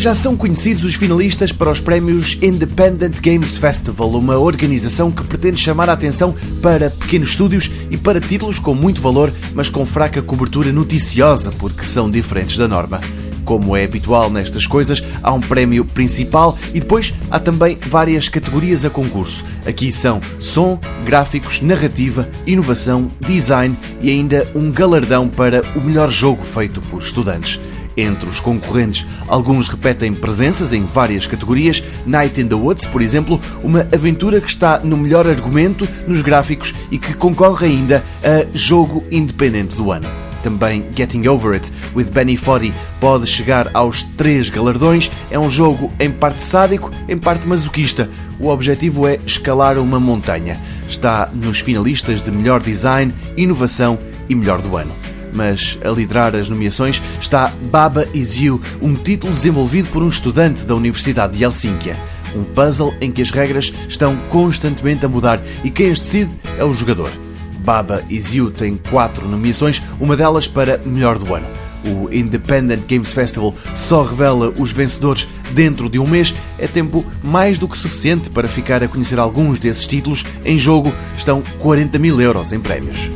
Já são conhecidos os finalistas para os prémios Independent Games Festival, uma organização que pretende chamar a atenção para pequenos estúdios e para títulos com muito valor, mas com fraca cobertura noticiosa, porque são diferentes da norma. Como é habitual nestas coisas, há um prémio principal e depois há também várias categorias a concurso. Aqui são som, gráficos, narrativa, inovação, design e ainda um galardão para o melhor jogo feito por estudantes. Entre os concorrentes, alguns repetem presenças em várias categorias. Night in the Woods, por exemplo, uma aventura que está no melhor argumento, nos gráficos e que concorre ainda a Jogo Independente do Ano. Também Getting Over It, with Benny Foddy, pode chegar aos três galardões. É um jogo em parte sádico, em parte masoquista. O objetivo é escalar uma montanha. Está nos finalistas de melhor design, inovação e melhor do ano mas a liderar as nomeações está Baba Is You, um título desenvolvido por um estudante da Universidade de Helsínquia. Um puzzle em que as regras estão constantemente a mudar e quem as decide é o jogador. Baba Is You tem quatro nomeações, uma delas para melhor do ano. O Independent Games Festival só revela os vencedores dentro de um mês. É tempo mais do que suficiente para ficar a conhecer alguns desses títulos. Em jogo estão 40 mil euros em prémios.